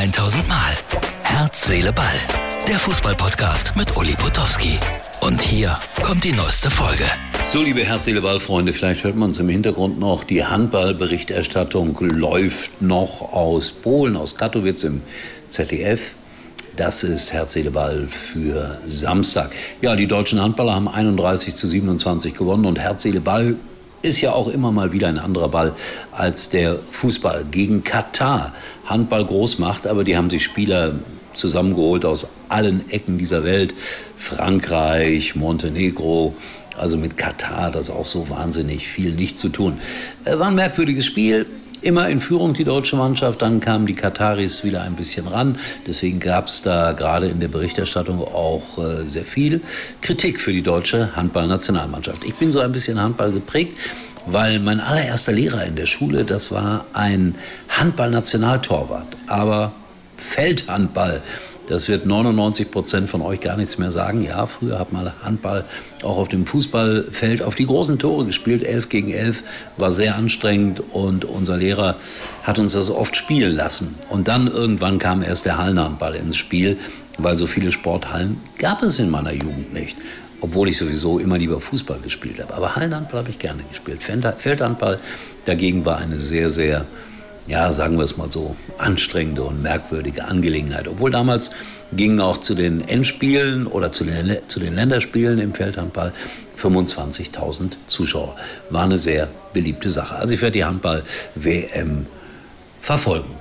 1000 Mal. Herz, Seele, Ball. Der Fußballpodcast mit Uli Potowski. Und hier kommt die neueste Folge. So, liebe Herz, Seele, Ball-Freunde, vielleicht hört man es im Hintergrund noch. Die Handballberichterstattung läuft noch aus Polen, aus Katowice im ZDF. Das ist Herz, Seele, Ball für Samstag. Ja, die deutschen Handballer haben 31 zu 27 gewonnen und Herz, Seele, Ball ist ja auch immer mal wieder ein anderer Ball als der Fußball. Gegen Katar Handball groß macht, aber die haben sich Spieler zusammengeholt aus allen Ecken dieser Welt. Frankreich, Montenegro, also mit Katar, das auch so wahnsinnig viel nicht zu tun. Äh, war ein merkwürdiges Spiel immer in Führung die deutsche Mannschaft. Dann kamen die Kataris wieder ein bisschen ran. Deswegen gab es da gerade in der Berichterstattung auch äh, sehr viel Kritik für die deutsche Handballnationalmannschaft. Ich bin so ein bisschen Handball geprägt. Weil mein allererster Lehrer in der Schule, das war ein Handball-Nationaltorwart, aber Feldhandball. Das wird 99 Prozent von euch gar nichts mehr sagen. Ja, früher hat man Handball auch auf dem Fußballfeld auf die großen Tore gespielt. 11 gegen 11 war sehr anstrengend und unser Lehrer hat uns das oft spielen lassen. Und dann irgendwann kam erst der Hallenhandball ins Spiel, weil so viele Sporthallen gab es in meiner Jugend nicht obwohl ich sowieso immer lieber Fußball gespielt habe. Aber Hallenhandball habe ich gerne gespielt. Feldhandball dagegen war eine sehr, sehr ja, sagen wir es mal so, anstrengende und merkwürdige Angelegenheit. Obwohl damals gingen auch zu den Endspielen oder zu den, zu den Länderspielen im Feldhandball 25.000 Zuschauer. War eine sehr beliebte Sache. Also ich werde die Handball-WM verfolgen.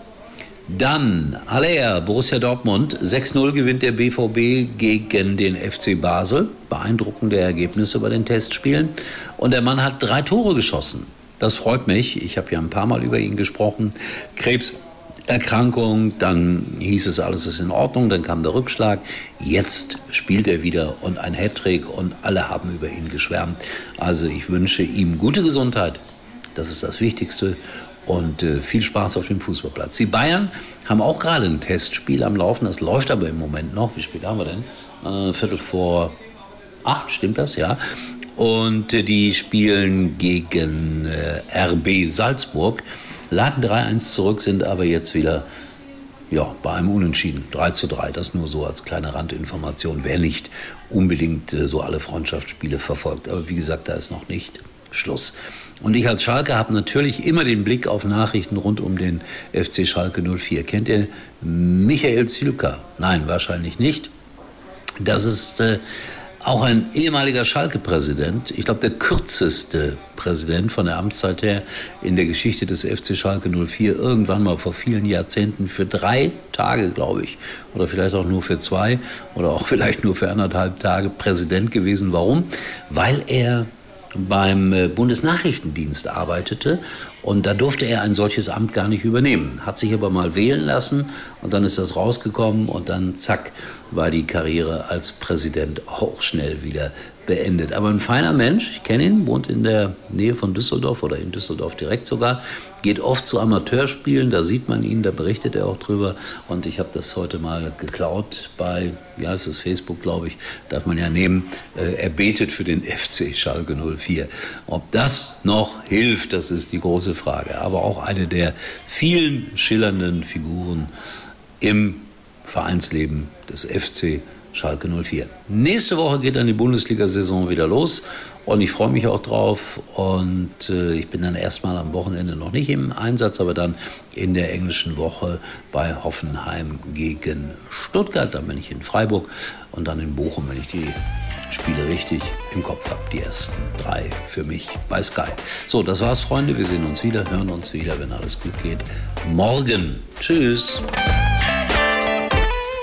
Dann, Haller, Borussia Dortmund. 6-0 gewinnt der BVB gegen den FC Basel. Beeindruckende Ergebnisse bei den Testspielen. Und der Mann hat drei Tore geschossen. Das freut mich. Ich habe ja ein paar Mal über ihn gesprochen. Krebserkrankung, dann hieß es, alles ist in Ordnung, dann kam der Rückschlag. Jetzt spielt er wieder und ein Hattrick und alle haben über ihn geschwärmt. Also ich wünsche ihm gute Gesundheit. Das ist das Wichtigste und äh, viel Spaß auf dem Fußballplatz. Die Bayern haben auch gerade ein Testspiel am Laufen. Das läuft aber im Moment noch. Wie spät haben wir denn? Äh, Viertel vor acht, stimmt das? Ja. Und äh, die spielen gegen äh, RB Salzburg. Lagen 3-1 zurück, sind aber jetzt wieder ja, bei einem Unentschieden. 3 zu 3, das nur so als kleine Randinformation, wer nicht unbedingt äh, so alle Freundschaftsspiele verfolgt. Aber wie gesagt, da ist noch nicht Schluss. Und ich als Schalke habe natürlich immer den Blick auf Nachrichten rund um den FC Schalke 04. Kennt ihr Michael Zielka? Nein, wahrscheinlich nicht. Das ist äh, auch ein ehemaliger Schalke-Präsident, ich glaube der kürzeste Präsident von der Amtszeit her in der Geschichte des FC Schalke 04, irgendwann mal vor vielen Jahrzehnten für drei Tage, glaube ich, oder vielleicht auch nur für zwei oder auch vielleicht nur für anderthalb Tage Präsident gewesen. Warum? Weil er beim äh, Bundesnachrichtendienst arbeitete und da durfte er ein solches Amt gar nicht übernehmen. Hat sich aber mal wählen lassen und dann ist das rausgekommen und dann zack war die Karriere als Präsident auch schnell wieder beendet. Aber ein feiner Mensch, ich kenne ihn, wohnt in der Nähe von Düsseldorf oder in Düsseldorf direkt sogar, geht oft zu Amateurspielen, da sieht man ihn, da berichtet er auch drüber. Und ich habe das heute mal geklaut bei, ja, es ist Facebook, glaube ich, darf man ja nehmen. Äh, er betet für den FC Schalke 04. Ob das noch hilft, das ist die große Frage. Aber auch eine der vielen schillernden Figuren im Vereinsleben des FC Schalke 04. Nächste Woche geht dann die Bundesliga-Saison wieder los und ich freue mich auch drauf. Und äh, ich bin dann erstmal am Wochenende noch nicht im Einsatz, aber dann in der englischen Woche bei Hoffenheim gegen Stuttgart. Dann bin ich in Freiburg und dann in Bochum, wenn ich die Spiele richtig im Kopf habe. Die ersten drei für mich bei Sky. So, das war's, Freunde. Wir sehen uns wieder, hören uns wieder, wenn alles gut geht. Morgen. Tschüss.